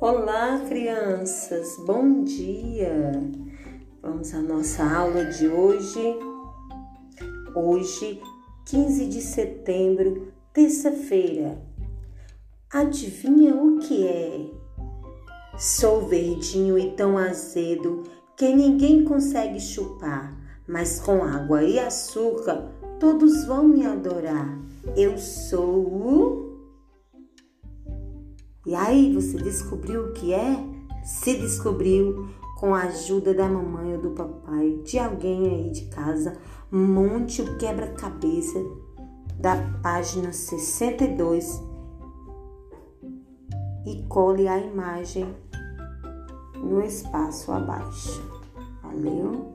Olá, crianças, bom dia! Vamos à nossa aula de hoje. Hoje, 15 de setembro, terça-feira. Adivinha o que é? Sou verdinho e tão azedo que ninguém consegue chupar, mas com água e açúcar todos vão me adorar. Eu sou o e aí, você descobriu o que é? Se descobriu com a ajuda da mamãe ou do papai, de alguém aí de casa, monte o quebra-cabeça da página 62 e cole a imagem no espaço abaixo. Valeu?